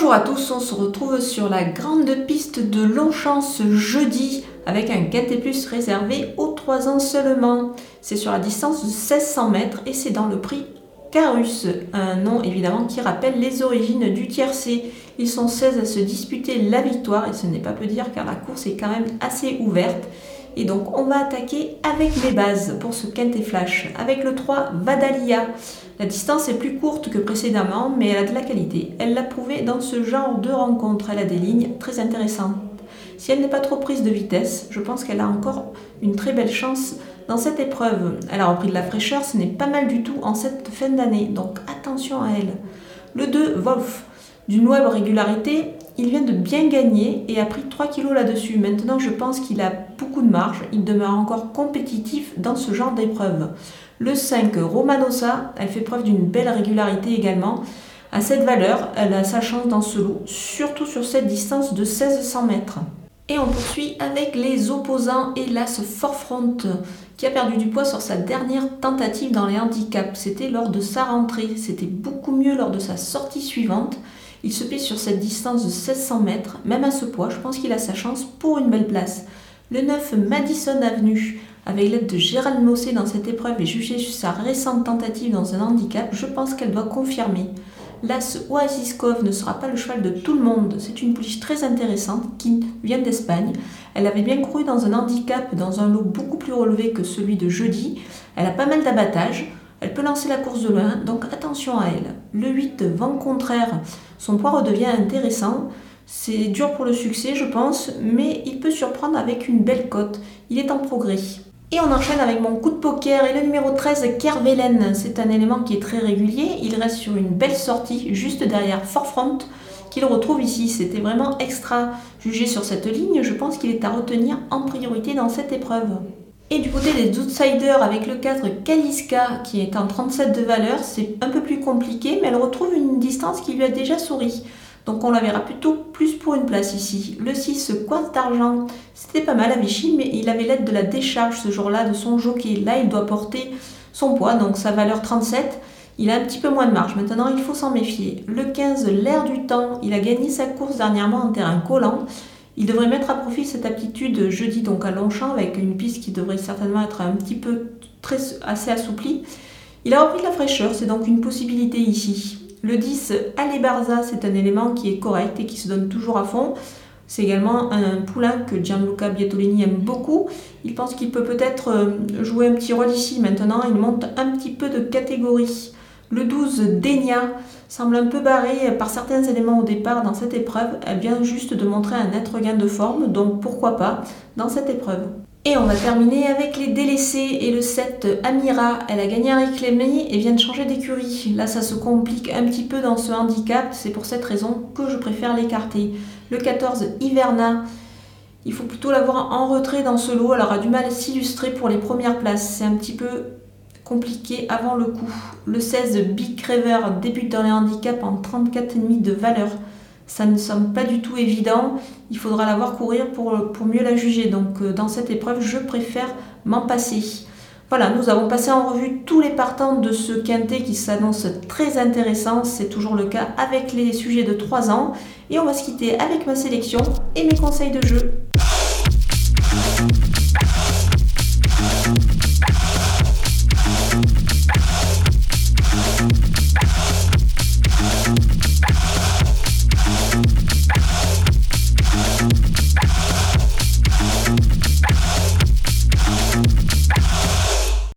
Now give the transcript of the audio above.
Bonjour à tous, on se retrouve sur la grande piste de Longchamp ce jeudi avec un quintet plus réservé aux 3 ans seulement. C'est sur la distance de 1600 mètres et c'est dans le prix Carus, un nom évidemment qui rappelle les origines du tiercé. Ils sont 16 à se disputer la victoire et ce n'est pas peu dire car la course est quand même assez ouverte. Et donc on va attaquer avec les bases pour ce quintet flash. Avec le 3 Vadalia. La distance est plus courte que précédemment mais elle a de la qualité. Elle l'a prouvé dans ce genre de rencontre. Elle a des lignes très intéressantes. Si elle n'est pas trop prise de vitesse, je pense qu'elle a encore une très belle chance dans cette épreuve. Elle a repris de la fraîcheur, ce n'est pas mal du tout en cette fin d'année, donc attention à elle. Le 2, Wolf, d'une web régularité, il vient de bien gagner et a pris 3 kilos là-dessus. Maintenant, je pense qu'il a beaucoup de marge, il demeure encore compétitif dans ce genre d'épreuve. Le 5, Romanosa, elle fait preuve d'une belle régularité également. À cette valeur, elle a sa chance dans ce lot, surtout sur cette distance de 1600 mètres. Et on poursuit avec les opposants et l'As Forefront qui a perdu du poids sur sa dernière tentative dans les handicaps. C'était lors de sa rentrée. C'était beaucoup mieux lors de sa sortie suivante. Il se plie sur cette distance de 1600 mètres. Même à ce poids, je pense qu'il a sa chance pour une belle place. Le 9 Madison Avenue, avec l'aide de Gérald Mossé dans cette épreuve et jugé sur sa récente tentative dans un handicap, je pense qu'elle doit confirmer. L'As Oasiskov ne sera pas le cheval de tout le monde. C'est une pouliche très intéressante qui vient d'Espagne. Elle avait bien couru dans un handicap, dans un lot beaucoup plus relevé que celui de jeudi. Elle a pas mal d'abattage. Elle peut lancer la course de loin, donc attention à elle. Le 8, vent contraire, son poids redevient intéressant. C'est dur pour le succès, je pense, mais il peut surprendre avec une belle cote. Il est en progrès. Et on enchaîne avec mon coup de poker et le numéro 13, Kervelen. C'est un élément qui est très régulier. Il reste sur une belle sortie juste derrière Forefront qu'il retrouve ici. C'était vraiment extra. Jugé sur cette ligne, je pense qu'il est à retenir en priorité dans cette épreuve. Et du côté des outsiders, avec le cadre Kaliska qui est en 37 de valeur, c'est un peu plus compliqué, mais elle retrouve une distance qui lui a déjà souri. Donc on la verra plutôt plus pour une place ici. Le 6, Quinte d'argent, c'était pas mal à Vichy, mais il avait l'aide de la décharge ce jour-là de son jockey. Là, il doit porter son poids, donc sa valeur 37. Il a un petit peu moins de marge. Maintenant, il faut s'en méfier. Le 15, l'air du temps, il a gagné sa course dernièrement en terrain collant. Il devrait mettre à profit cette aptitude jeudi donc à Longchamp avec une piste qui devrait certainement être un petit peu assez assouplie. Il a repris de la fraîcheur, c'est donc une possibilité ici. Le 10, Barza, c'est un élément qui est correct et qui se donne toujours à fond. C'est également un poulain que Gianluca Bietolini aime beaucoup. Il pense qu'il peut peut-être euh, jouer un petit rôle ici. Maintenant, il monte un petit peu de catégorie. Le 12, Denia, semble un peu barré par certains éléments au départ dans cette épreuve. Elle vient juste de montrer un net regain de forme, donc pourquoi pas dans cette épreuve. Et on va terminer avec les délaissés et le 7 Amira. Elle a gagné un réclamé et vient de changer d'écurie. Là, ça se complique un petit peu dans ce handicap. C'est pour cette raison que je préfère l'écarter. Le 14 Iverna. Il faut plutôt l'avoir en retrait dans ce lot. Elle aura du mal à s'illustrer pour les premières places. C'est un petit peu compliqué avant le coup. Le 16 Big Craver débute dans les handicaps en 34,5 de valeur ça ne semble pas du tout évident. Il faudra la voir courir pour, pour mieux la juger. Donc euh, dans cette épreuve, je préfère m'en passer. Voilà, nous avons passé en revue tous les partants de ce quintet qui s'annonce très intéressant. C'est toujours le cas avec les sujets de 3 ans. Et on va se quitter avec ma sélection et mes conseils de jeu.